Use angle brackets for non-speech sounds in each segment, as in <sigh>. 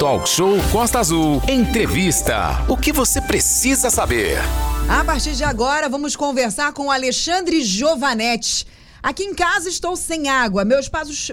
Talk Show Costa Azul. Entrevista. O que você precisa saber? A partir de agora, vamos conversar com Alexandre Giovanetti. Aqui em casa estou sem água. Meu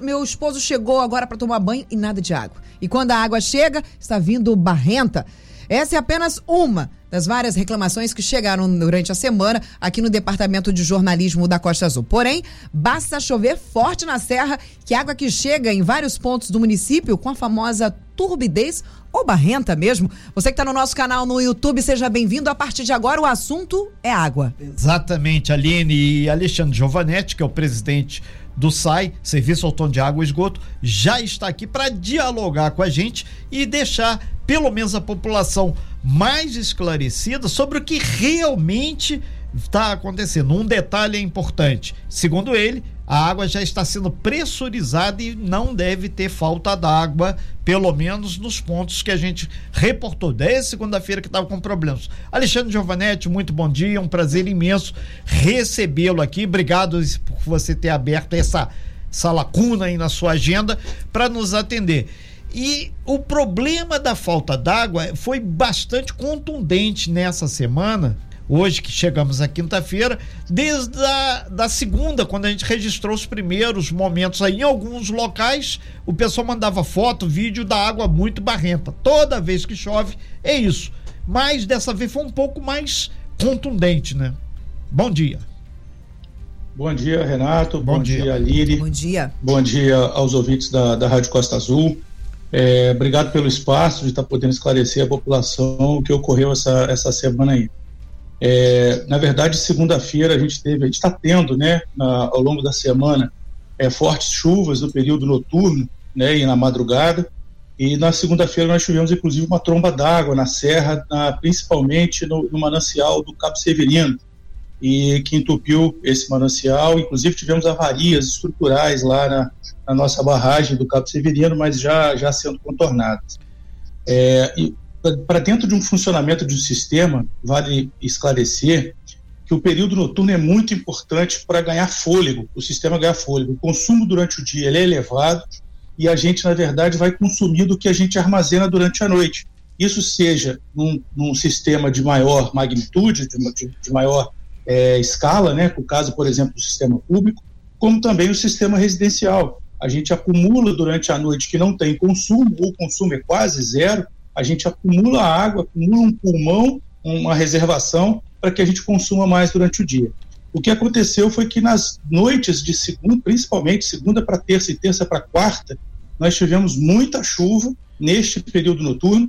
meu esposo chegou agora para tomar banho e nada de água. E quando a água chega, está vindo barrenta. Essa é apenas uma das várias reclamações que chegaram durante a semana aqui no Departamento de Jornalismo da Costa Azul. Porém, basta chover forte na serra que a água que chega em vários pontos do município com a famosa turbidez ou barrenta mesmo. Você que está no nosso canal no YouTube, seja bem-vindo. A partir de agora, o assunto é água. Exatamente, Aline e Alexandre Giovanetti, que é o presidente do SAI, Serviço Autônomo de Água e Esgoto, já está aqui para dialogar com a gente e deixar pelo menos a população mais esclarecida sobre o que realmente está acontecendo. Um detalhe é importante: segundo ele, a água já está sendo pressurizada e não deve ter falta d'água, pelo menos nos pontos que a gente reportou desde segunda-feira que estava com problemas. Alexandre Giovanetti, muito bom dia, um prazer imenso recebê-lo aqui. Obrigado por você ter aberto essa, essa lacuna aí na sua agenda para nos atender. E o problema da falta d'água foi bastante contundente nessa semana, hoje que chegamos à quinta-feira, desde a da segunda, quando a gente registrou os primeiros momentos aí. Em alguns locais, o pessoal mandava foto, vídeo da água muito barrenta. Toda vez que chove, é isso. Mas dessa vez foi um pouco mais contundente, né? Bom dia. Bom dia, Renato. Bom, Bom dia, dia Lili. Bom dia. Bom dia aos ouvintes da, da Rádio Costa Azul. É, obrigado pelo espaço de estar podendo esclarecer a população o que ocorreu essa, essa semana aí. É, na verdade, segunda-feira a gente teve, a gente está tendo, né, na, ao longo da semana, é, fortes chuvas no período noturno, né, e na madrugada. E na segunda-feira nós tivemos, inclusive, uma tromba d'água na serra, na, principalmente no, no manancial do Cabo Severino, e que entupiu esse manancial. Inclusive tivemos avarias estruturais lá na, na nossa barragem do Cabo Severino, mas já, já sendo contornadas. É, para dentro de um funcionamento de um sistema, vale esclarecer que o período noturno é muito importante para ganhar fôlego, o sistema ganhar fôlego. O consumo durante o dia é elevado e a gente, na verdade, vai consumir do que a gente armazena durante a noite. Isso seja num, num sistema de maior magnitude, de, de, de maior é, escala, né, no caso, por exemplo, do sistema público, como também o sistema residencial. A gente acumula durante a noite que não tem consumo, ou o consumo é quase zero, a gente acumula água, acumula um pulmão, uma reservação, para que a gente consuma mais durante o dia. O que aconteceu foi que nas noites de segunda, principalmente segunda para terça e terça para quarta, nós tivemos muita chuva neste período noturno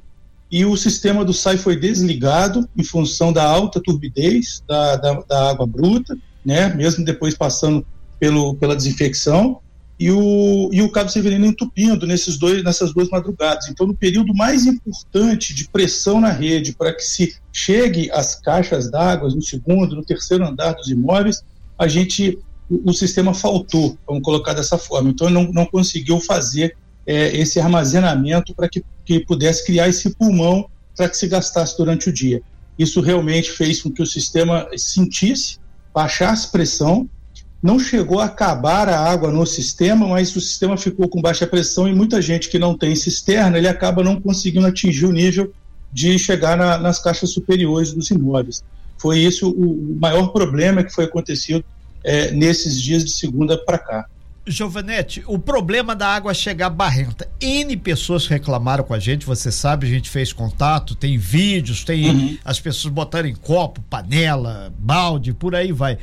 e o sistema do SAI foi desligado em função da alta turbidez da, da, da água bruta, né, mesmo depois passando pelo, pela desinfecção, e o, e o Cabo Severino entupindo nesses dois, nessas duas madrugadas. Então, no período mais importante de pressão na rede para que se chegue às caixas d'água, no segundo, no terceiro andar dos imóveis, a gente, o, o sistema faltou, vamos colocar dessa forma. Então, não, não conseguiu fazer é, esse armazenamento para que, que pudesse criar esse pulmão para que se gastasse durante o dia. Isso realmente fez com que o sistema sentisse, baixasse pressão, não chegou a acabar a água no sistema, mas o sistema ficou com baixa pressão e muita gente que não tem cisterna, ele acaba não conseguindo atingir o nível de chegar na, nas caixas superiores dos imóveis. Foi esse o, o maior problema que foi acontecido é, nesses dias de segunda para cá. Giovanetti, o problema da água chegar barrenta. N pessoas reclamaram com a gente, você sabe, a gente fez contato, tem vídeos, tem uhum. as pessoas botarem copo, panela, balde, por aí vai.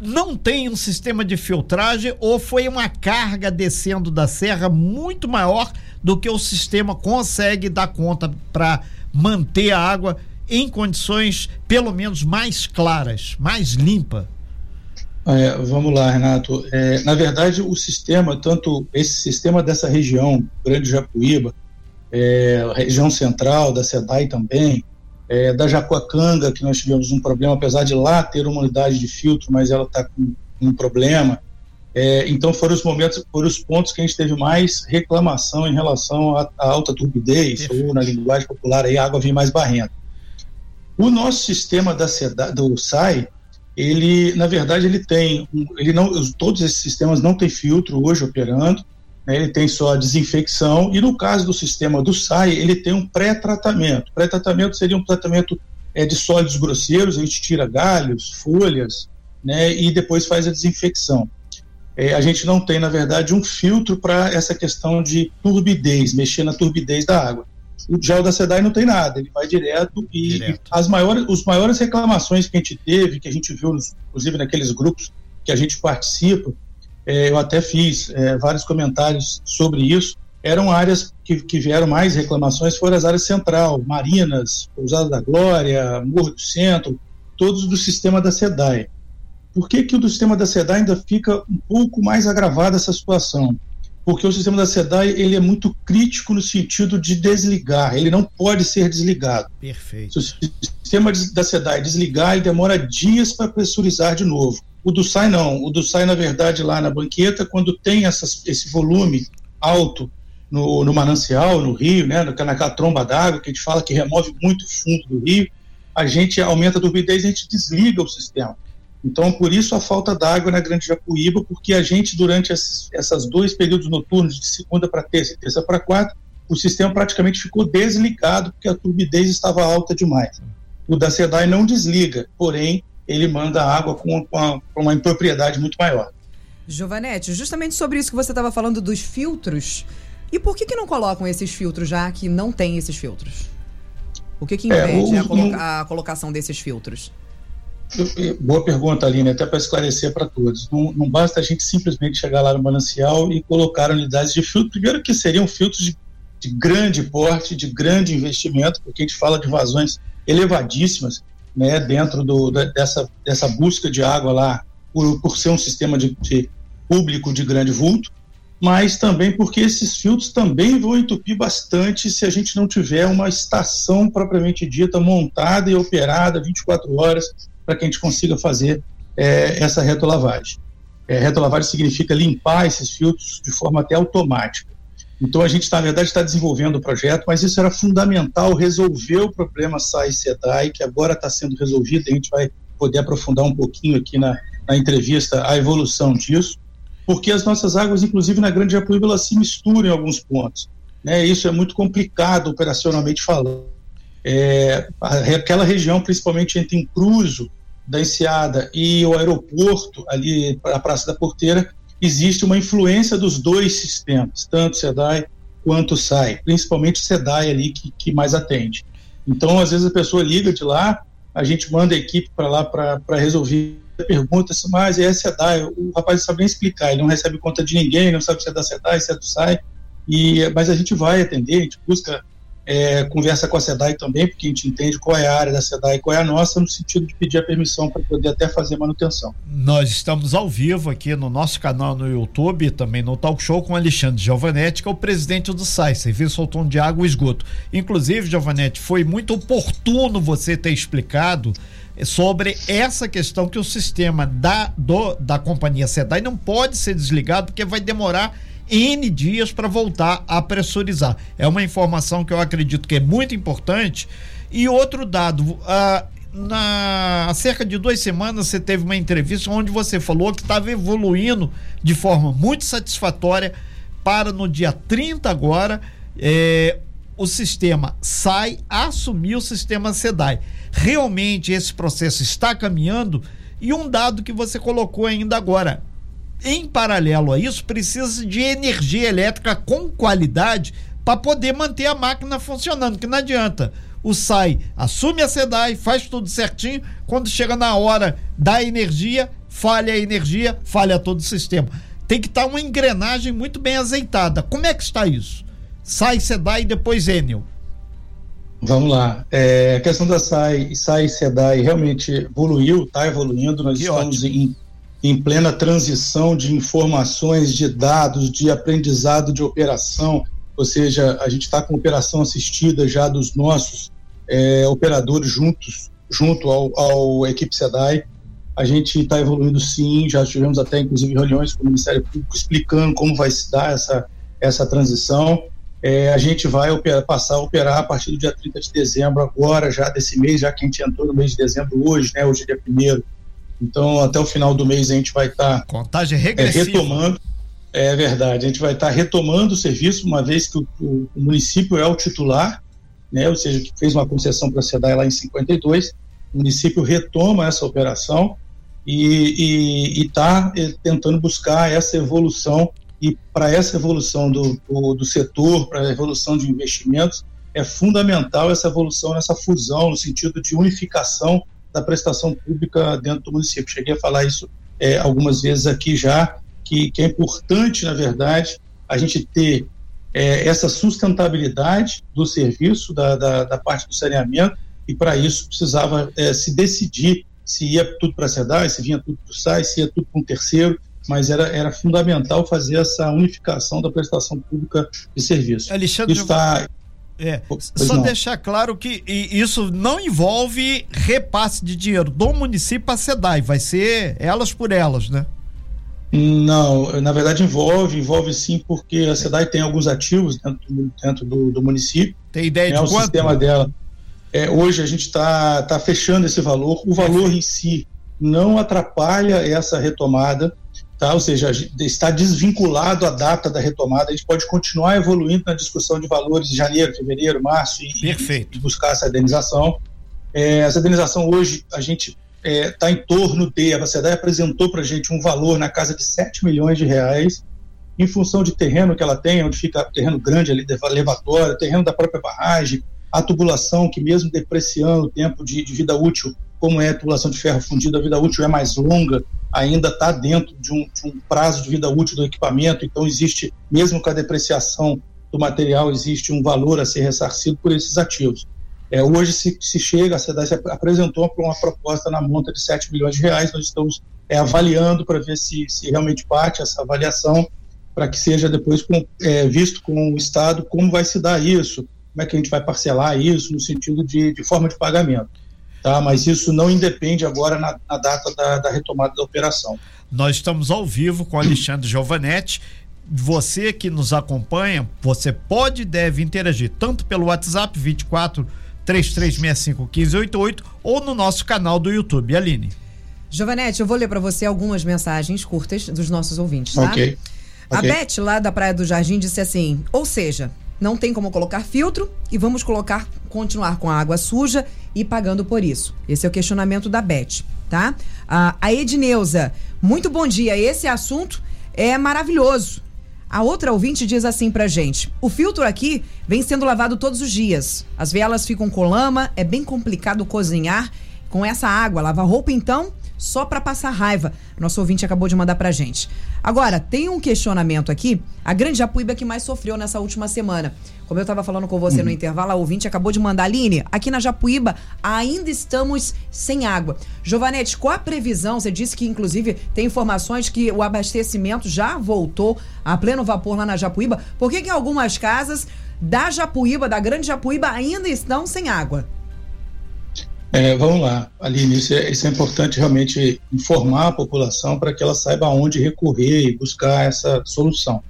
Não tem um sistema de filtragem ou foi uma carga descendo da serra muito maior do que o sistema consegue dar conta para manter a água em condições pelo menos mais claras, mais limpa? É, vamos lá, Renato. É, na verdade, o sistema, tanto esse sistema dessa região, Grande Japuíba, é, região central, da SEDAI também, é, da Jacuacanga, que nós tivemos um problema, apesar de lá ter uma unidade de filtro, mas ela está com um problema. É, então foram os momentos, foram os pontos que a gente teve mais reclamação em relação à, à alta turbidez, ou na linguagem popular, aí a água vem mais barrenta. O nosso sistema da SEDAI, do SAI, ele, na verdade, ele tem, ele não, todos esses sistemas não têm filtro hoje operando, ele tem só a desinfecção, e no caso do sistema do SAI, ele tem um pré-tratamento. Pré-tratamento seria um tratamento é, de sólidos grosseiros, a gente tira galhos, folhas, né, e depois faz a desinfecção. É, a gente não tem, na verdade, um filtro para essa questão de turbidez, mexer na turbidez da água. O gel da SEDAI não tem nada, ele vai direto e, direto. as maiores, os maiores reclamações que a gente teve, que a gente viu, inclusive naqueles grupos que a gente participa, eu até fiz é, vários comentários sobre isso, eram áreas que, que, vieram mais reclamações, foram as áreas central, Marinas, Pousada da Glória, Morro do Centro, todos do sistema da SEDAI. Por que, que o do sistema da SEDAI ainda fica um pouco mais agravada essa situação? Porque o sistema da SEDAI ele é muito crítico no sentido de desligar, ele não pode ser desligado. Perfeito. Se o sistema da SEDAI desligar, ele demora dias para pressurizar de novo. O do SAI não. O do SAI, na verdade, lá na banqueta, quando tem essas, esse volume alto no, no manancial, no rio, né, naquela tromba d'água, que a gente fala que remove muito fundo do rio, a gente aumenta a turbidez e a gente desliga o sistema. Então, por isso a falta d'água na Grande Jacuíba, porque a gente, durante esses, essas dois períodos noturnos, de segunda para terça e terça para quarta, o sistema praticamente ficou desligado, porque a turbidez estava alta demais. O da SEDAI não desliga, porém, ele manda água com, com, com uma impropriedade muito maior. Giovanete, justamente sobre isso que você estava falando dos filtros, e por que, que não colocam esses filtros já que não tem esses filtros? O que, que é, impede é, o, a, coloca a colocação desses filtros? Boa pergunta, Aline, até para esclarecer para todos. Não, não, basta a gente simplesmente chegar lá no manancial e colocar unidades de filtro. Primeiro que seriam filtros de, de grande porte, de grande investimento, porque a gente fala de vazões elevadíssimas né, dentro do, dessa, dessa busca de água lá, por, por ser um sistema de, de público de grande vulto, mas também porque esses filtros também vão entupir bastante se a gente não tiver uma estação propriamente dita montada e operada 24 horas para que a gente consiga fazer é, essa retolavagem. É, retolavagem significa limpar esses filtros de forma até automática. Então a gente, na verdade, está desenvolvendo o projeto, mas isso era fundamental resolver o problema SAI SEDAI, que agora está sendo resolvido, a gente vai poder aprofundar um pouquinho aqui na, na entrevista a evolução disso, porque as nossas águas, inclusive na Grande Japuíba, elas se misturam em alguns pontos. Né? Isso é muito complicado operacionalmente falando. É, aquela região, principalmente entre Incruso da Enseada e o aeroporto, ali a Praça da Porteira, existe uma influência dos dois sistemas, tanto SEDAI quanto SAI, principalmente o SEDAI ali que, que mais atende. Então, às vezes a pessoa liga de lá, a gente manda a equipe para lá para resolver pergunta mas é SEDAI, o rapaz não sabe nem explicar, ele não recebe conta de ninguém, não sabe se é da SEDAI, se é do SAI, e, mas a gente vai atender, a gente busca é, conversa com a SEDAI também, porque a gente entende qual é a área da SEDAI e qual é a nossa, no sentido de pedir a permissão para poder até fazer manutenção. Nós estamos ao vivo aqui no nosso canal no YouTube, também no Talk Show, com Alexandre Giovanetti, que é o presidente do SAI, Serviço Autônomo de Água e Esgoto. Inclusive, Giovanetti, foi muito oportuno você ter explicado sobre essa questão que o sistema da, do, da companhia SEDAI não pode ser desligado porque vai demorar N dias para voltar a pressurizar. É uma informação que eu acredito que é muito importante. E outro dado, uh, na, há cerca de duas semanas você teve uma entrevista onde você falou que estava evoluindo de forma muito satisfatória para no dia 30 agora eh, o sistema sai assumir o sistema SEDAI. Realmente esse processo está caminhando e um dado que você colocou ainda agora, em paralelo a isso, precisa de energia elétrica com qualidade para poder manter a máquina funcionando, que não adianta. O SAI assume a SEDAI, faz tudo certinho, quando chega na hora da energia, falha a energia, falha todo o sistema. Tem que estar tá uma engrenagem muito bem azeitada. Como é que está isso? SAI, SEDAI e depois Enel. Vamos lá. É, a questão da SAI, SAI e SEDAI realmente evoluiu, está evoluindo. Nós que estamos ótimo. em em plena transição de informações, de dados, de aprendizado de operação, ou seja, a gente está com operação assistida já dos nossos é, operadores juntos, junto ao, ao equipe SEDAI. A gente está evoluindo sim, já tivemos até inclusive reuniões com o Ministério Público explicando como vai se dar essa, essa transição. É, a gente vai operar, passar a operar a partir do dia 30 de dezembro, agora, já desse mês, já que a gente entrou no mês de dezembro hoje, né? Hoje é dia primeiro então, até o final do mês a gente vai estar tá, Contagem é, regressiva. É, retomando. É verdade. A gente vai estar retomando o serviço, uma vez que o, o, o município é o titular, né? ou seja, que fez uma concessão para a SEDAI lá em 52. O município retoma essa operação e está eh, tentando buscar essa evolução. E para essa evolução do, do, do setor, para a evolução de investimentos, é fundamental essa evolução, essa fusão, no sentido de unificação da prestação pública dentro do município. Cheguei a falar isso é, algumas vezes aqui já, que, que, é importante, na verdade, a gente ter é, essa sustentabilidade do serviço, da, da, da, parte do saneamento, e para isso precisava é, se decidir se ia tudo para a SEDAI, se vinha tudo para o SAI, se ia tudo para um terceiro, mas era, era fundamental fazer essa unificação da prestação pública de serviço. Alexandre, está é, só não. deixar claro que isso não envolve repasse de dinheiro do município para a SEDAI, vai ser elas por elas, né? Não, na verdade envolve, envolve sim, porque a SEDAI tem alguns ativos dentro, dentro do, do município. Tem ideia né, de o quanto? sistema dela. É, hoje a gente está tá fechando esse valor. O valor em si não atrapalha essa retomada tá? ou seja, está desvinculado a data da retomada. A gente pode continuar evoluindo na discussão de valores de janeiro, fevereiro, março e, Perfeito. e buscar essa indenização. É, essa indenização hoje a gente está é, tá em torno de, a SEDAI apresentou para a gente um valor na casa de 7 milhões de reais, em função de terreno que ela tem, onde fica terreno grande ali, levatório, terreno da própria barragem, a tubulação que mesmo depreciando o tempo de, de vida útil, como é a tubulação de ferro fundido, a vida útil é mais longa, ainda está dentro de um, de um, prazo de vida útil do equipamento, então existe, mesmo com a depreciação do material, existe um valor a ser ressarcido por esses ativos. É, hoje se, se chega, a SEDAS apresentou uma proposta na monta de 7 milhões de reais, nós estamos é, avaliando para ver se, se realmente parte essa avaliação, para que seja depois com, é, visto com o Estado como vai se dar isso, como é que a gente vai parcelar isso no sentido de, de forma de pagamento tá? mas isso não independe agora na, na data da, da, retomada da operação. Nós estamos ao vivo com Alexandre Giovanetti. Você que nos acompanha, você pode e deve interagir tanto pelo WhatsApp 24 3365 1588 ou no nosso canal do YouTube. Aline. Giovanetti, eu vou ler para você algumas mensagens curtas dos nossos ouvintes, tá? Ok. A Beth, lá da Praia do Jardim, disse assim: ou seja, não tem como colocar filtro e vamos colocar, continuar com a água suja e pagando por isso. Esse é o questionamento da Beth, tá? A, Edneuza, muito bom dia. Esse assunto é maravilhoso. A outra ouvinte diz assim pra gente: o filtro aqui vem sendo lavado todos os dias. As velas ficam com lama, é bem complicado cozinhar com essa água. Lavar roupa, então, só para passar raiva. Nosso ouvinte acabou de mandar pra gente. Agora, tem um questionamento aqui. A grande Japuíba que mais sofreu nessa última semana. Como eu estava falando com você uhum. no intervalo, a ouvinte acabou de mandar, Aline, aqui na Japuíba ainda estamos sem água. Giovanete, qual a previsão? Você disse que, inclusive, tem informações que o abastecimento já voltou a pleno vapor lá na Japuíba. Por que, que algumas casas da Japuíba, da grande Japuíba, ainda estão sem água? É, vamos lá, Aline, isso é, isso é importante realmente informar a população para que ela saiba aonde recorrer e buscar essa solução.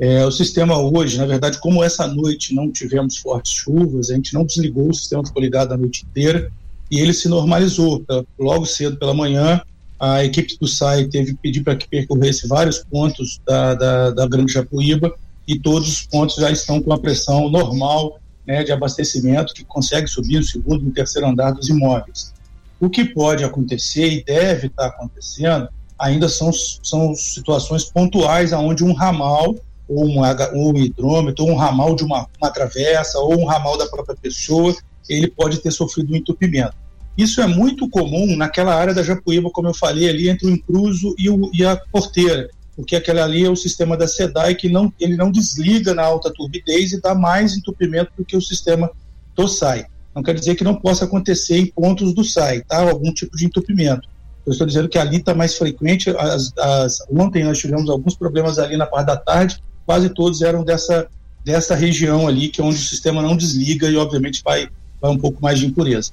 É, o sistema hoje, na verdade, como essa noite não tivemos fortes chuvas, a gente não desligou, o sistema ficou ligado a noite inteira e ele se normalizou. Logo cedo pela manhã, a equipe do SAI teve que pedir para que percorresse vários pontos da, da, da Grande Japuíba e todos os pontos já estão com a pressão normal né, de abastecimento que consegue subir no segundo e no terceiro andar dos imóveis. O que pode acontecer e deve estar acontecendo ainda são, são situações pontuais onde um ramal ou um, um hidrômetro, ou um ramal de uma, uma travessa, ou um ramal da própria pessoa, ele pode ter sofrido um entupimento. Isso é muito comum naquela área da Japuíba, como eu falei, ali entre o intruso e, o, e a porteira porque aquele ali é o sistema da SEDAI que não, ele não desliga na alta turbidez e dá mais entupimento do que o sistema do SAI. Não quer dizer que não possa acontecer em pontos do SAI, tá? Algum tipo de entupimento. Eu estou dizendo que ali está mais frequente. As, as, ontem nós tivemos alguns problemas ali na parte da tarde, quase todos eram dessa, dessa região ali, que é onde o sistema não desliga e, obviamente, vai, vai um pouco mais de impureza.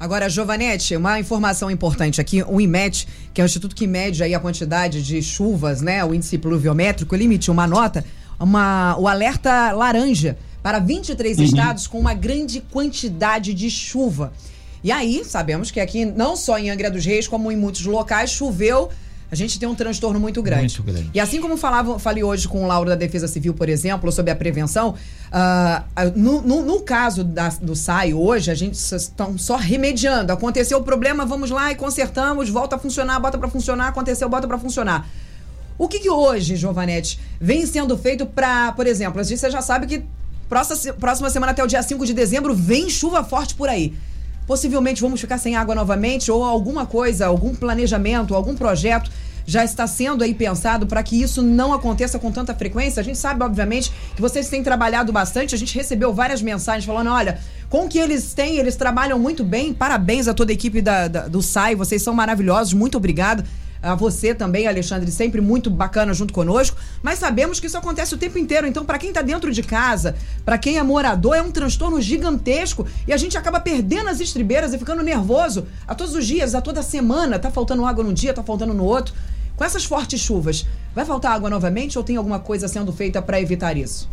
Agora, Giovanete, uma informação importante aqui, o IMET, que é o instituto que mede aí a quantidade de chuvas, né, o índice pluviométrico, ele emitiu uma nota, uma, o alerta laranja para 23 uhum. estados com uma grande quantidade de chuva. E aí, sabemos que aqui, não só em Angra dos Reis, como em muitos locais, choveu a gente tem um transtorno muito grande. Muito grande. E assim como falava, falei hoje com o Lauro da Defesa Civil, por exemplo, sobre a prevenção, uh, no, no, no, caso da, do SAI hoje, a gente estão só remediando. Aconteceu o problema, vamos lá e consertamos, volta a funcionar, bota para funcionar, aconteceu, bota para funcionar. O que, que hoje, Giovanete, vem sendo feito para, por exemplo, a gente já sabe que próxima, próxima semana até o dia 5 de dezembro vem chuva forte por aí possivelmente vamos ficar sem água novamente ou alguma coisa, algum planejamento, algum projeto já está sendo aí pensado para que isso não aconteça com tanta frequência? A gente sabe, obviamente, que vocês têm trabalhado bastante. A gente recebeu várias mensagens falando: olha, com o que eles têm, eles trabalham muito bem. Parabéns a toda a equipe da, da, do SAI, vocês são maravilhosos. Muito obrigado a você também, Alexandre, sempre muito bacana junto conosco, mas sabemos que isso acontece o tempo inteiro. Então, para quem está dentro de casa, para quem é morador, é um transtorno gigantesco e a gente acaba perdendo as estribeiras e ficando nervoso a todos os dias, a toda semana. Tá faltando água num dia, tá faltando no outro. Com essas fortes chuvas, vai faltar água novamente ou tem alguma coisa sendo feita para evitar isso?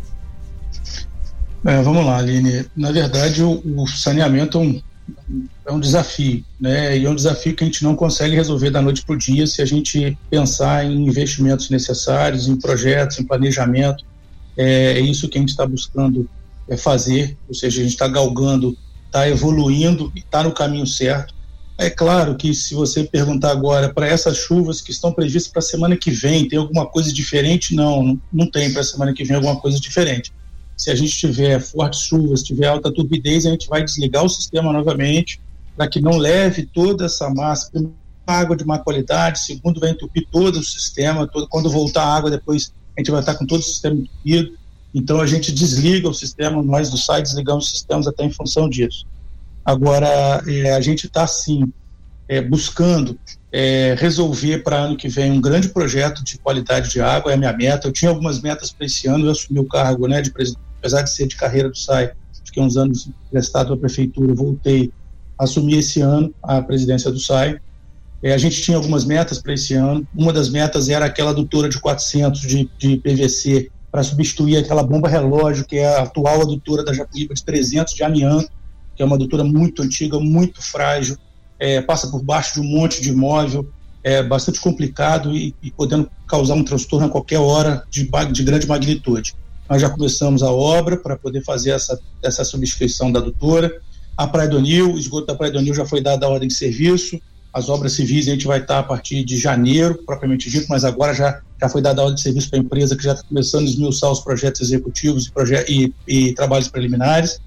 É, vamos lá, Aline. Na verdade, o, o saneamento é um é um desafio, né? E é um desafio que a gente não consegue resolver da noite para o dia se a gente pensar em investimentos necessários, em projetos, em planejamento. É, é isso que a gente está buscando é fazer, ou seja, a gente está galgando, está evoluindo e está no caminho certo. É claro que se você perguntar agora para essas chuvas que estão previstas para a semana que vem, tem alguma coisa diferente? Não, não, não tem para a semana que vem alguma coisa diferente se a gente tiver fortes chuvas, tiver alta turbidez, a gente vai desligar o sistema novamente para que não leve toda essa massa, água de má qualidade, segundo vai entupir todo o sistema, todo, quando voltar a água depois a gente vai estar com todo o sistema entupido, então a gente desliga o sistema, nós do site desligamos os sistemas até em função disso. Agora, é, a gente está sim é, buscando é, resolver para ano que vem um grande projeto de qualidade de água, é a minha meta. Eu tinha algumas metas para esse ano, eu assumi o cargo né, de presidente apesar de ser de carreira do SAI, fiquei uns anos prestado à prefeitura, voltei a assumir esse ano a presidência do SAI. É, a gente tinha algumas metas para esse ano. Uma das metas era aquela adutora de 400 de, de PVC para substituir aquela bomba relógio, que é a atual adutora da Japuíba de 300 de amianto, que é uma adutora muito antiga, muito frágil, é, passa por baixo de um monte de imóvel, é bastante complicado e, e podendo causar um transtorno a qualquer hora de, de grande magnitude. Nós já começamos a obra para poder fazer essa, essa substituição da adutora. A Praia do Nil, o esgoto da Praia do Nil já foi dado a ordem de serviço. As obras civis a gente vai estar a partir de janeiro, propriamente dito, mas agora já, já foi dada a ordem de serviço para a empresa que já está começando a esmiuçar os projetos executivos e, proje e, e trabalhos preliminares.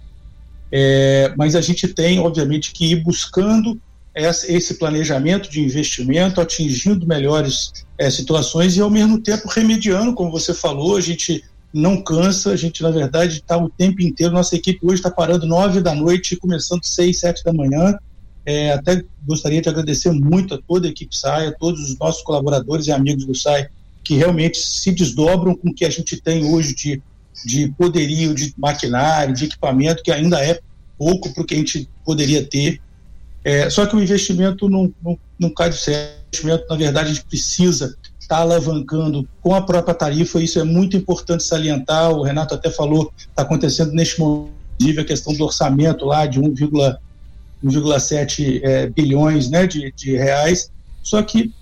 É, mas a gente tem, obviamente, que ir buscando esse planejamento de investimento, atingindo melhores é, situações e, ao mesmo tempo, remediando, como você falou, a gente não cansa, a gente, na verdade, está o tempo inteiro. Nossa equipe hoje está parando nove da noite começando seis, sete da manhã. É, até gostaria de agradecer muito a toda a equipe SAI, a todos os nossos colaboradores e amigos do SAI, que realmente se desdobram com o que a gente tem hoje de, de poderio, de maquinário, de equipamento, que ainda é pouco para o que a gente poderia ter. É, só que o investimento não, não, não cai do céu. O investimento, na verdade, a gente precisa está alavancando com a própria tarifa, isso é muito importante salientar. O Renato até falou, está acontecendo neste momento a questão do orçamento lá de 1,7 é, bilhões né, de, de, reais, só que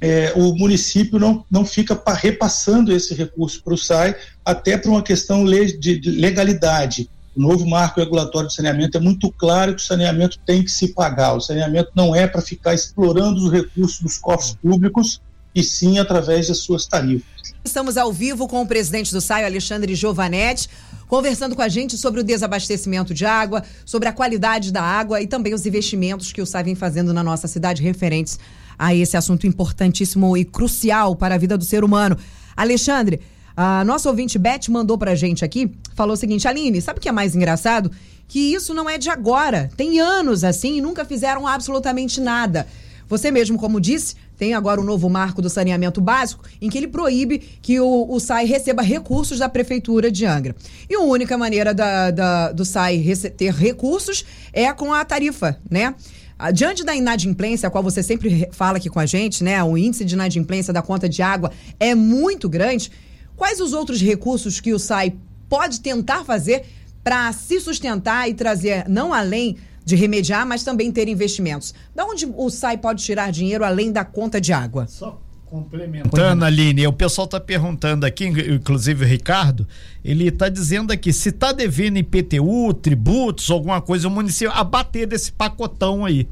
é, o município não, não fica repassando esse recurso para o SAI, até por uma questão de legalidade. O novo marco regulatório de saneamento é muito claro que o saneamento tem que se pagar. O saneamento não é para ficar explorando os recursos dos cofres públicos e sim através das suas tarifas. Estamos ao vivo com o presidente do SAI, Alexandre Giovanetti, conversando com a gente sobre o desabastecimento de água, sobre a qualidade da água e também os investimentos que o SAI vem fazendo na nossa cidade referentes a esse assunto importantíssimo e crucial para a vida do ser humano. Alexandre, a nossa ouvinte Beth mandou pra gente aqui, falou o seguinte: Aline, sabe o que é mais engraçado? Que isso não é de agora. Tem anos assim e nunca fizeram absolutamente nada. Você mesmo, como disse, tem agora um novo marco do saneamento básico, em que ele proíbe que o, o SAI receba recursos da Prefeitura de Angra. E a única maneira da, da, do SAI ter recursos é com a tarifa, né? Ah, diante da inadimplência, a qual você sempre fala aqui com a gente, né? O índice de inadimplência da conta de água é muito grande. Quais os outros recursos que o SAI pode tentar fazer para se sustentar e trazer, não além de remediar, mas também ter investimentos. Da onde o SAI pode tirar dinheiro além da conta de água? Só Complementando, Aline, o pessoal está perguntando aqui, inclusive o Ricardo, ele está dizendo aqui, se está devendo IPTU, tributos, alguma coisa, o município abater desse pacotão aí.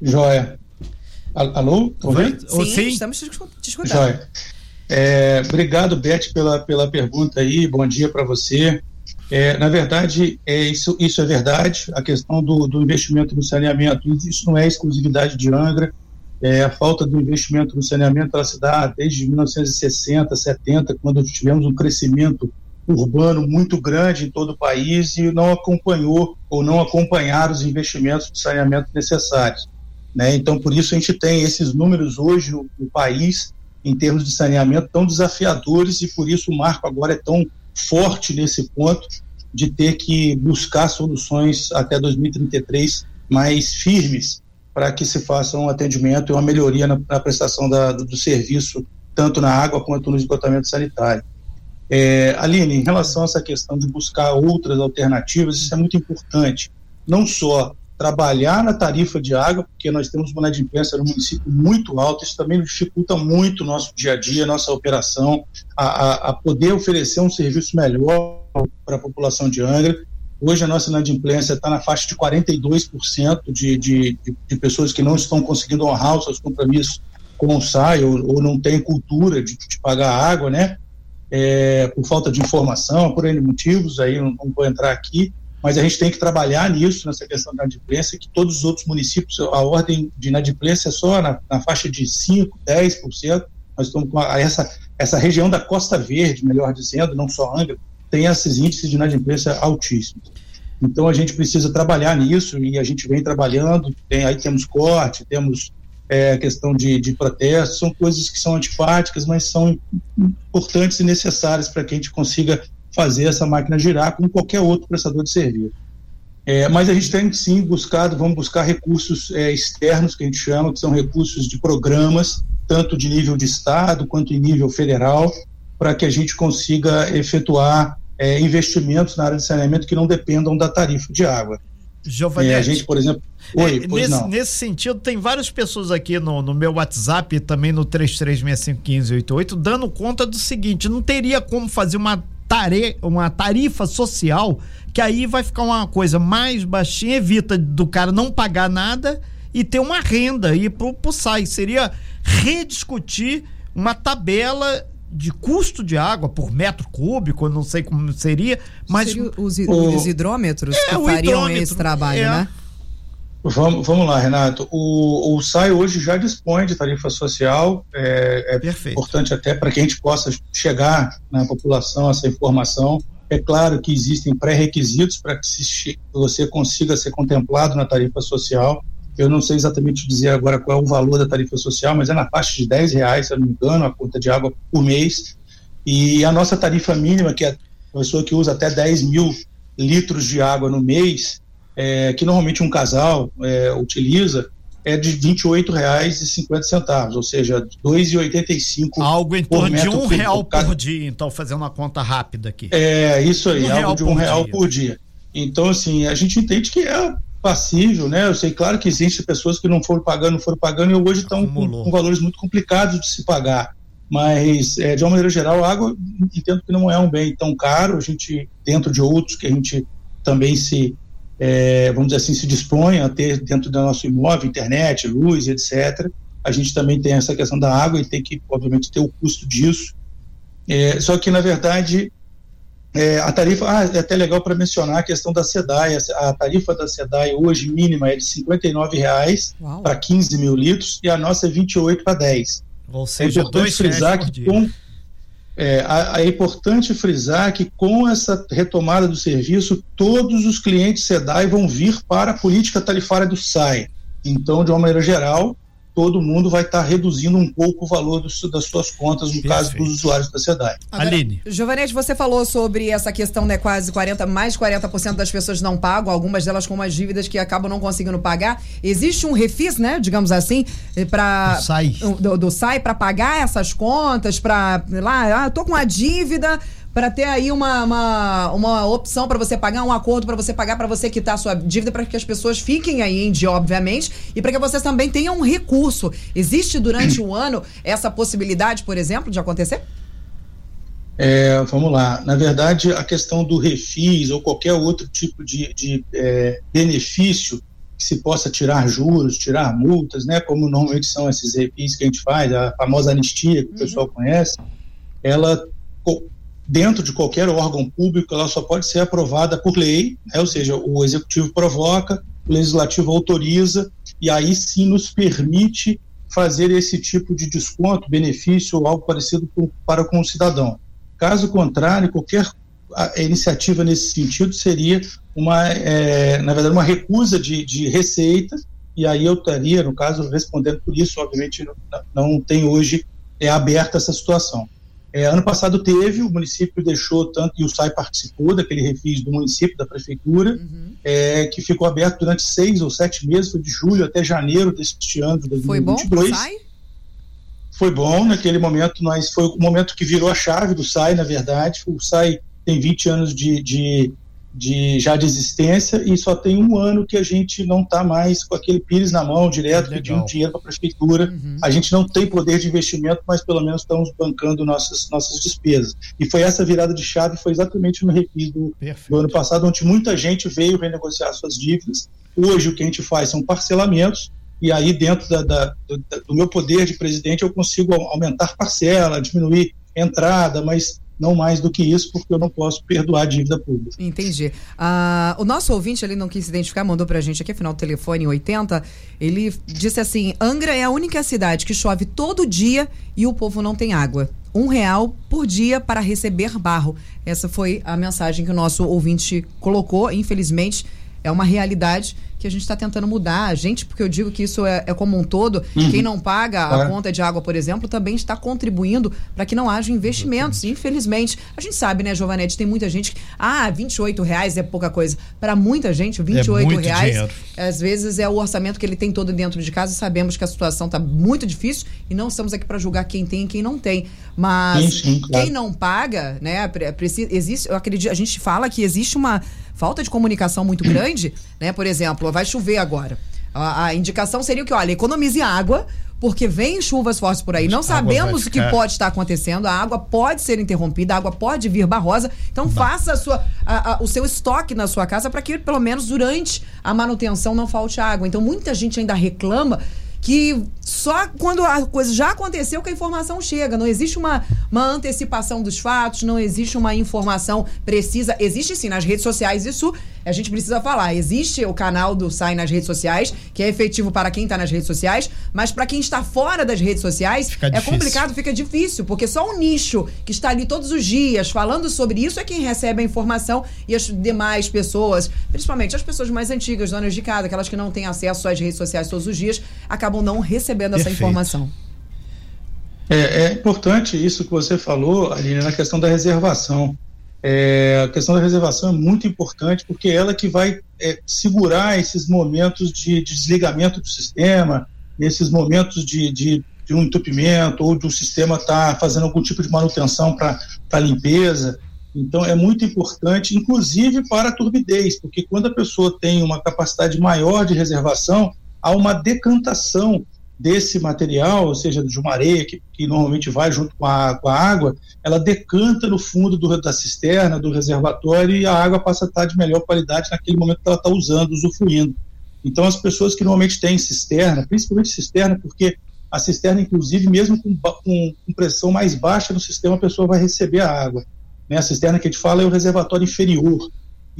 Joia. Alô? Sim, Sim, estamos te escutando. Joia. É, obrigado, Beth, pela, pela pergunta aí. Bom dia para você. É, na verdade, é, isso, isso é verdade. A questão do, do investimento no saneamento, isso não é exclusividade de Angra. É, a falta do investimento no saneamento ela se dá desde 1960, 70, quando tivemos um crescimento urbano muito grande em todo o país e não acompanhou ou não acompanharam os investimentos de saneamento necessários. Né? Então, por isso a gente tem esses números hoje no, no país, em termos de saneamento, tão desafiadores e por isso o marco agora é tão forte nesse ponto de ter que buscar soluções até 2033 mais firmes para que se faça um atendimento e uma melhoria na, na prestação da, do, do, serviço, tanto na água quanto no esgotamento sanitário. É, Aline, em relação a essa questão de buscar outras alternativas, isso é muito importante. Não só trabalhar na tarifa de água, porque nós temos uma inadimplência no município muito alta, isso também dificulta muito o nosso dia a dia, nossa operação, a, a, a poder oferecer um serviço melhor para a população de Angra. Hoje a nossa inadimplência está na faixa de 42% de, de, de, de pessoas que não estão conseguindo honrar os seus compromissos com o SAI ou, ou não têm cultura de, de pagar água, né? É, por falta de informação, por N motivos, aí não, não vou entrar aqui, mas a gente tem que trabalhar nisso, nessa questão da inadimplência, que todos os outros municípios, a ordem de inadimplência é só na, na faixa de 5%, 10%. Nós estamos com a, essa, essa região da Costa Verde, melhor dizendo, não só Angra, tem esses índices de inadimplência altíssimos. Então a gente precisa trabalhar nisso e a gente vem trabalhando. Tem, aí temos corte, temos é, questão de, de protesto, são coisas que são antipáticas, mas são importantes e necessárias para que a gente consiga fazer essa máquina girar como qualquer outro prestador de serviço. É, mas a gente tem sim buscado, vamos buscar recursos é, externos, que a gente chama, que são recursos de programas, tanto de nível de Estado quanto em nível federal, para que a gente consiga efetuar é, investimentos na área de saneamento que não dependam da tarifa de água. Giovanni, é, a gente, por exemplo. Oi, é, nesse, nesse, sentido, tem várias pessoas aqui no, no meu WhatsApp e também no 33651588 dando conta do seguinte: não teria como fazer uma tare, uma tarifa social, que aí vai ficar uma coisa mais baixinha, evita do cara não pagar nada e ter uma renda e pro, pro SAI. Seria rediscutir uma tabela de custo de água por metro cúbico, eu não sei como seria, mas seria os, os hidrômetros é, que fariam esse trabalho, é. né? Vamos, vamos lá, Renato. O, o SAI hoje já dispõe de tarifa social. É, é importante até para que a gente possa chegar na população essa informação. É claro que existem pré-requisitos para que se, você consiga ser contemplado na tarifa social. Eu não sei exatamente dizer agora qual é o valor da tarifa social, mas é na faixa de 10 reais, se eu não me engano, a conta de água por mês. E a nossa tarifa mínima, que é a pessoa que usa até 10 mil litros de água no mês, é, que normalmente um casal é, utiliza é de R$ 28,50, ou seja, R$ 2,85 Algo em torno de um real por, por dia, então, fazendo uma conta rápida aqui. É, isso aí, um algo de um real dia. por dia. Então, assim, a gente entende que é passível, né? Eu sei, claro que existem pessoas que não foram pagando, não foram pagando e hoje estão com, com, valores muito complicados de se pagar. Mas, é, de uma maneira geral, a água, entendo que não é um bem tão caro, a gente, dentro de outros que a gente também se é, vamos dizer assim, se dispõe a ter dentro do nosso imóvel internet, luz, etc. A gente também tem essa questão da água e tem que, obviamente, ter o custo disso. É, só que, na verdade, é, a tarifa, ah, é até legal para mencionar a questão da SEDAI. A tarifa da SEDAI hoje mínima é de R$ reais para 15 mil litros e a nossa é 28 para 10. Ou seja, é importante frisar que com, é, é, importante frisar que com essa retomada do serviço, todos os clientes SEDAI vão vir para a política tarifária do SAI. Então, de uma maneira geral, todo mundo vai estar tá reduzindo um pouco o valor do, das suas contas, no Perfeito. caso dos usuários da SEDAI. Aline. Giovanete, você falou sobre essa questão, né? Quase 40, mais 40% das pessoas não pagam, algumas delas com umas dívidas que acabam não conseguindo pagar. Existe um refis, né? Digamos assim, eh, para do SAI, do, do SAI para pagar essas contas, para lá, ah, tô com uma dívida, para ter aí uma, uma, uma opção para você pagar, um acordo para você pagar, para você quitar a sua dívida, para que as pessoas fiquem aí em dia, obviamente, e para que vocês também tenham um recurso. Existe durante o ano essa possibilidade, por exemplo, de acontecer? É, vamos lá. Na verdade, a questão do refis ou qualquer outro tipo de, de é, benefício que se possa tirar juros, tirar multas, né, como normalmente são esses refis que a gente faz, a famosa anistia que uhum. o pessoal conhece, ela dentro de qualquer órgão público, ela só pode ser aprovada por lei, né? ou seja, o executivo provoca, o legislativo autoriza, e aí sim nos permite fazer esse tipo de desconto, benefício ou algo parecido com, para com o cidadão. Caso contrário, qualquer iniciativa nesse sentido seria uma, é, na verdade, uma recusa de, de receita, e aí eu estaria, no caso, respondendo por isso, obviamente não, não tem hoje é, aberta essa situação. É, ano passado teve, o município deixou tanto, e o SAI participou daquele refis do município, da prefeitura, uhum. é, que ficou aberto durante seis ou sete meses, foi de julho até janeiro deste ano de 2022. Foi bom SAI? Foi bom, naquele momento, nós, foi o momento que virou a chave do SAI, na verdade, o SAI tem 20 anos de, de de já de existência e só tem um ano que a gente não está mais com aquele pires na mão direto Legal. pedindo dinheiro para a prefeitura. Uhum. A gente não tem poder de investimento, mas pelo menos estamos bancando nossas nossas despesas. E foi essa virada de chave, foi exatamente no refis do, do ano passado, onde muita gente veio renegociar suas dívidas. Hoje o que a gente faz são parcelamentos e aí dentro da, da, do, do meu poder de presidente eu consigo aumentar parcela, diminuir entrada, mas não mais do que isso, porque eu não posso perdoar a dívida pública. Entendi. Uh, o nosso ouvinte, ele não quis se identificar, mandou pra gente aqui, afinal, o telefone 80, ele disse assim, Angra é a única cidade que chove todo dia e o povo não tem água. Um real por dia para receber barro. Essa foi a mensagem que o nosso ouvinte colocou, infelizmente é uma realidade que a gente está tentando mudar. A gente, porque eu digo que isso é, é como um todo, uhum. quem não paga a é. conta de água, por exemplo, também está contribuindo para que não haja investimentos. Infelizmente, a gente sabe, né, Giovanete, tem muita gente que, ah, 28 reais é pouca coisa. Para muita gente, 28 é reais, dinheiro. às vezes é o orçamento que ele tem todo dentro de casa sabemos que a situação está muito difícil e não estamos aqui para julgar quem tem e quem não tem. Mas sim, sim, claro. quem não paga, né, precisa, existe, eu acredito, a gente fala que existe uma falta de comunicação muito <clears throat> grande, né? Por exemplo, vai chover agora. A, a indicação seria o que, olha, economize água, porque vem chuvas fortes por aí. Não sabemos o que pode estar acontecendo. A água pode ser interrompida, a água pode vir barrosa. Então bah. faça a sua, a, a, o seu estoque na sua casa para que, pelo menos durante a manutenção, não falte água. Então muita gente ainda reclama que só quando a coisa já aconteceu que a informação chega. Não existe uma, uma antecipação dos fatos, não existe uma informação precisa. Existe sim nas redes sociais, isso a gente precisa falar. Existe o canal do SAI nas redes sociais, que é efetivo para quem está nas redes sociais, mas para quem está fora das redes sociais, fica é difícil. complicado, fica difícil, porque só um nicho que está ali todos os dias falando sobre isso é quem recebe a informação e as demais pessoas, principalmente as pessoas mais antigas, donas de casa, aquelas que não têm acesso às redes sociais todos os dias, acabam não recebendo Perfeito. essa informação. É, é importante isso que você falou, Aline, na questão da reservação. É, a questão da reservação é muito importante porque é ela que vai é, segurar esses momentos de, de, desligamento do sistema, esses momentos de, de, de um entupimento ou de um sistema estar tá fazendo algum tipo de manutenção para limpeza. Então é muito importante, inclusive para a turbidez, porque quando a pessoa tem uma capacidade maior de reservação, há uma decantação desse material, ou seja, de uma areia que, que normalmente vai junto com a, com a, água, ela decanta no fundo do, da cisterna, do reservatório, e a água passa a estar de melhor qualidade naquele momento que ela está usando, usufruindo. Então, as pessoas que normalmente têm cisterna, principalmente cisterna, porque a cisterna, inclusive, mesmo com, com, com pressão mais baixa no sistema, a pessoa vai receber a água. Né? A cisterna que a gente fala é o reservatório inferior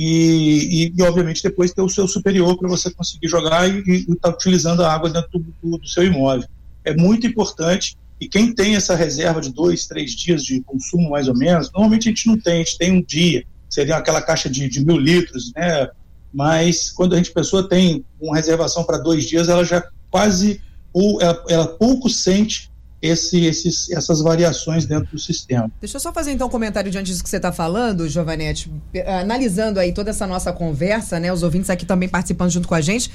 e, e, obviamente depois ter o seu superior para você conseguir jogar e estar tá utilizando a água dentro do, do, seu imóvel. É muito importante e quem tem essa reserva de dois, três dias de consumo mais ou menos, normalmente a gente não tem, a gente tem um dia, seria aquela caixa de, de mil litros, né? Mas quando a gente pessoa tem uma reservação para dois dias, ela já quase ou ela, ela pouco sente esse, esses, essas variações dentro do sistema. Deixa eu só fazer então um comentário diante disso que você está falando, Giovanetti. Analisando aí toda essa nossa conversa, né? Os ouvintes aqui também participando junto com a gente.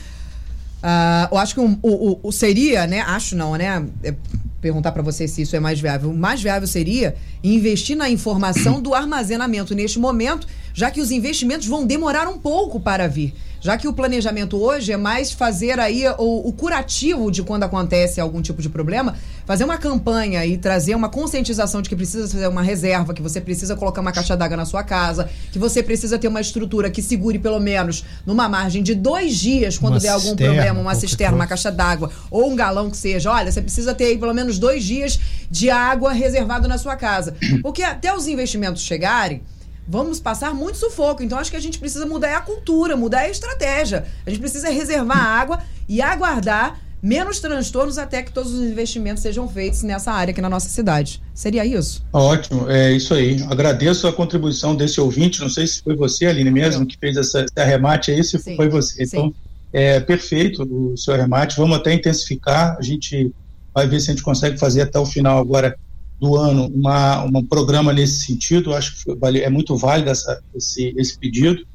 Uh, eu acho que o, o, o, seria, né? Acho não, né? É, perguntar para você se isso é mais viável. O mais viável seria investir na informação do armazenamento neste momento, já que os investimentos vão demorar um pouco para vir. Já que o planejamento hoje é mais fazer aí o, o, curativo de quando acontece algum tipo de problema, fazer uma campanha e trazer uma conscientização de que precisa fazer uma reserva, que você precisa colocar uma caixa d'água na sua casa, que você precisa ter uma estrutura que segure pelo menos numa margem de dois dias quando uma der algum cisterna, problema, uma cisterna, coisa. uma caixa d'água ou um galão que seja. Olha, você precisa ter aí pelo menos dois dias de água reservado na sua casa. Porque até os investimentos chegarem, vamos passar muito sufoco. Então acho que a gente precisa mudar a cultura, mudar a estratégia. A gente precisa reservar água e aguardar menos transtornos até que todos os investimentos sejam feitos nessa área aqui na nossa cidade. Seria isso? Ótimo, é isso aí. Agradeço a contribuição desse ouvinte. Não sei se foi você, Aline, mesmo, que fez essa, esse arremate aí, se sim, foi você. Então, sim. é perfeito o seu arremate. Vamos até intensificar. A gente vai ver se a gente consegue fazer até o final agora do ano uma, um programa nesse sentido. Acho que é muito válido essa, esse, esse pedido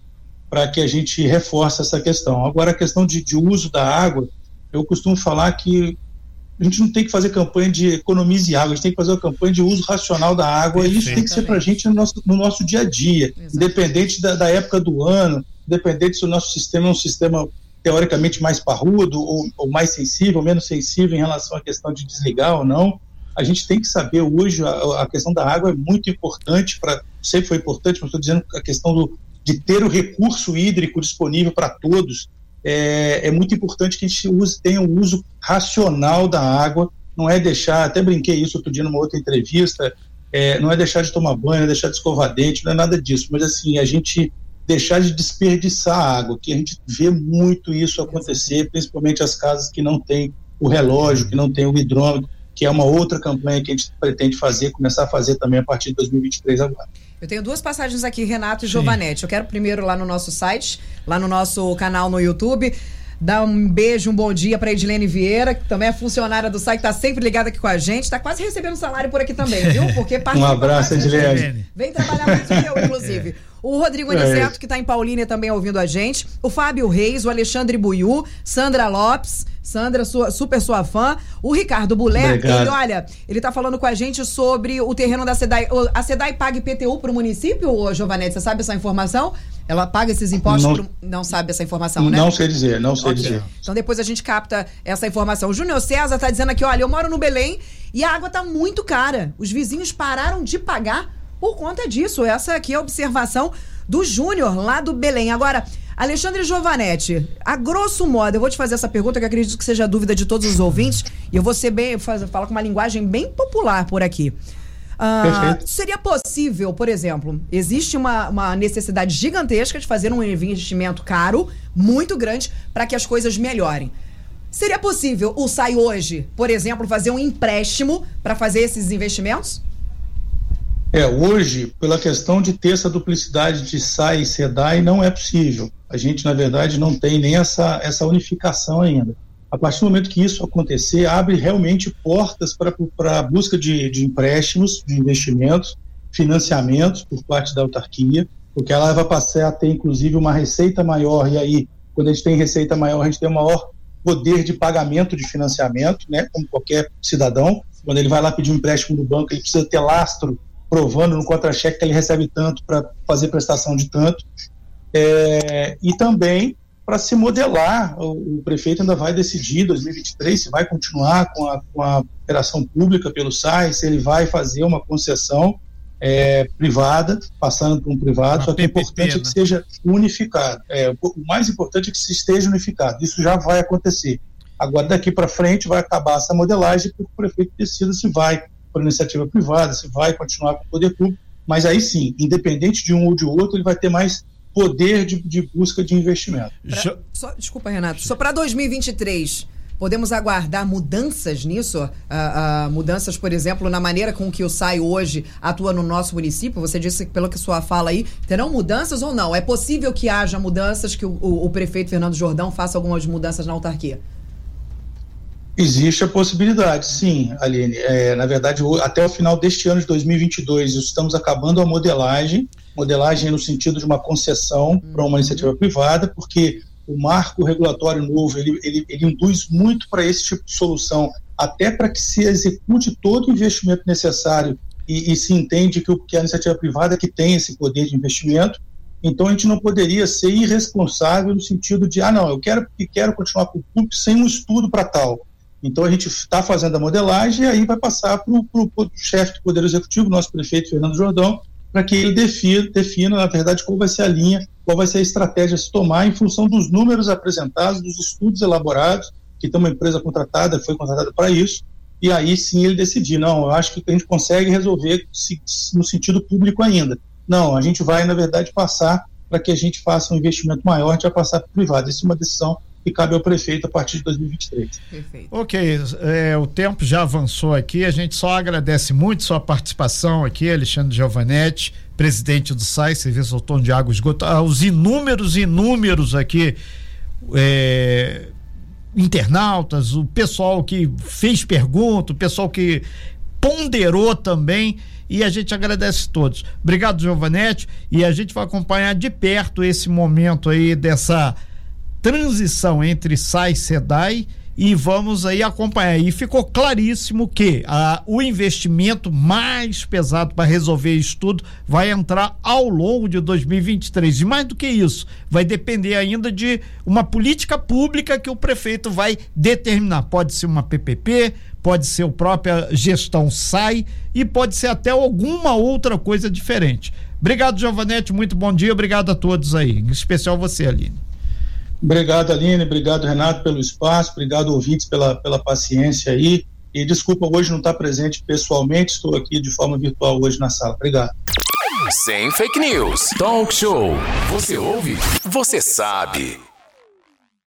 para que a gente reforce essa questão. Agora, a questão de, de, uso da água, eu costumo falar que a gente não tem que fazer campanha de economize água, a gente tem que fazer uma campanha de uso racional da água, e isso tem que ser para a gente no nosso, no nosso dia a dia, Exatamente. independente da, da, época do ano, independente se o nosso sistema é um sistema teoricamente mais parrudo, ou, ou mais sensível, ou menos sensível em relação à questão de desligar ou não a gente tem que saber hoje a, a questão da água é muito importante para sempre foi importante, mas estou dizendo a questão do, de ter o recurso hídrico disponível para todos é, é, muito importante que a gente use, tenha um uso racional da água. Não é deixar, até brinquei isso outro dia numa outra entrevista, é, não é deixar de tomar banho, não é deixar de escovar dente, não é nada disso, mas assim, a gente deixar de desperdiçar água, que a gente vê muito isso acontecer, principalmente as casas que não têm o relógio, que não tem o hidrômetro que é uma outra campanha que a gente pretende fazer, começar a fazer também a partir de 2023 agora. Eu tenho duas passagens aqui, Renato e Giovanetti. Eu quero primeiro lá no nosso site, lá no nosso canal no YouTube. Dar um beijo, um bom dia para Edilene Vieira, que também é funcionária do site, está sempre ligada aqui com a gente, está quase recebendo salário por aqui também, viu? <laughs> Porque Um abraço, Edilene. Vem trabalhar que eu, <laughs> inclusive. O Rodrigo Aniceto, é que está em Paulínia, também ouvindo a gente. O Fábio Reis, o Alexandre Buiu, Sandra Lopes, Sandra, sua, super sua fã. O Ricardo Bulé, ele, olha, ele tá falando com a gente sobre o terreno da SEDAI. A SEDAI paga IPTU pro município, ô Giovanete? Você sabe essa informação? Ela paga esses impostos? Não, pro... não sabe essa informação, né? Não sei dizer, não sei okay. dizer. Então depois a gente capta essa informação. O Júnior César tá dizendo aqui, olha, eu moro no Belém e a água tá muito cara. Os vizinhos pararam de pagar por conta disso. Essa aqui é a observação do Júnior, lá do Belém. Agora, Alexandre Giovanetti, a grosso modo, eu vou te fazer essa pergunta que acredito que seja a dúvida de todos os ouvintes, e eu vou ser bem, falar com uma linguagem bem popular por aqui. Uh, seria possível, por exemplo, existe uma, uma, necessidade gigantesca de fazer um investimento caro, muito grande, para que as coisas melhorem. Seria possível o SAI hoje, por exemplo, fazer um empréstimo para fazer esses investimentos? É, hoje, pela questão de ter essa duplicidade de SAI e SEDAI, não é possível a gente, na verdade, não tem nem essa, essa unificação ainda. A partir do momento que isso acontecer, abre realmente portas para a busca de, de empréstimos, de investimentos, financiamentos por parte da autarquia, porque ela vai passar a ter, inclusive, uma receita maior, e aí, quando a gente tem receita maior, a gente tem um maior poder de pagamento de financiamento, né, como qualquer cidadão. Quando ele vai lá pedir um empréstimo no banco, ele precisa ter lastro provando no contra-cheque que ele recebe tanto para fazer prestação de tanto é, e também para se modelar, o, o, prefeito ainda vai decidir, 2023, se vai continuar com a, com a operação pública pelo SAI, se ele vai fazer uma concessão é, privada, passando por um privado, uma só que é importante né? que seja unificado. É, o mais importante é que se esteja unificado. Isso já vai acontecer. Agora, daqui para frente, vai acabar essa modelagem, porque o prefeito decida se vai por iniciativa privada, se vai continuar com o poder público, mas aí sim, independente de um ou de outro, ele vai ter mais poder de, de busca de investimento. Pra, só, desculpa, Renato. Só para 2023. Podemos aguardar mudanças nisso? Uh, uh, mudanças, por exemplo, na maneira com que o SAI hoje atua no nosso município? Você disse, pelo que sua fala aí, terão mudanças ou não? É possível que haja mudanças, que o, o, o prefeito Fernando Jordão faça algumas mudanças na autarquia? Existe a possibilidade, sim, Aline. É, na verdade, até o final deste ano de 2022, estamos acabando a modelagem modelagem no sentido de uma concessão uhum. para uma iniciativa privada, porque o marco regulatório novo ele, ele, ele induz muito para esse tipo de solução até para que se execute todo o investimento necessário e, e se entende que, o, que a iniciativa privada que tem esse poder de investimento, então a gente não poderia ser irresponsável no sentido de, ah, não, eu quero porque quero continuar com o público sem um estudo para tal. Então a gente está fazendo a modelagem e aí vai passar para o chefe do Poder Executivo, nosso prefeito Fernando Jordão, para que ele defina, defina, na verdade, qual vai ser a linha, qual vai ser a estratégia a se tomar em função dos números apresentados, dos estudos elaborados, que tem uma empresa contratada, foi contratada para isso, e aí sim ele decidir, não, eu acho que a gente consegue resolver no sentido público ainda. Não, a gente vai, na verdade, passar para que a gente faça um investimento maior, a gente vai passar para o privado. Essa é uma decisão que cabe ao prefeito a partir de 2023. Perfeito. Ok, é, o tempo já avançou aqui, a gente só agradece muito sua participação aqui, Alexandre Giovanetti, presidente do SAI, Serviço Autônomo de Água e Esgoto, os inúmeros, inúmeros aqui é, internautas, o pessoal que fez pergunta, o pessoal que ponderou também e a gente agradece todos. Obrigado, Giovanetti, e a gente vai acompanhar de perto esse momento aí dessa transição entre SAI e SEDAI e vamos aí acompanhar. E ficou claríssimo que ah, o investimento mais pesado para resolver isso tudo vai entrar ao longo de 2023. E mais do que isso, vai depender ainda de uma política pública que o prefeito vai determinar. Pode ser uma PPP, pode ser a própria gestão SAI e pode ser até alguma outra coisa diferente. Obrigado, Giovanetti. Muito bom dia. Obrigado a todos aí, em especial você, Aline. Obrigado, Aline. Obrigado, Renato, pelo espaço. Obrigado, ouvintes, pela, pela paciência aí. E desculpa hoje não estar presente pessoalmente, estou aqui de forma virtual hoje na sala. Obrigado. Sem fake news. Talk show. Você ouve? Você sabe.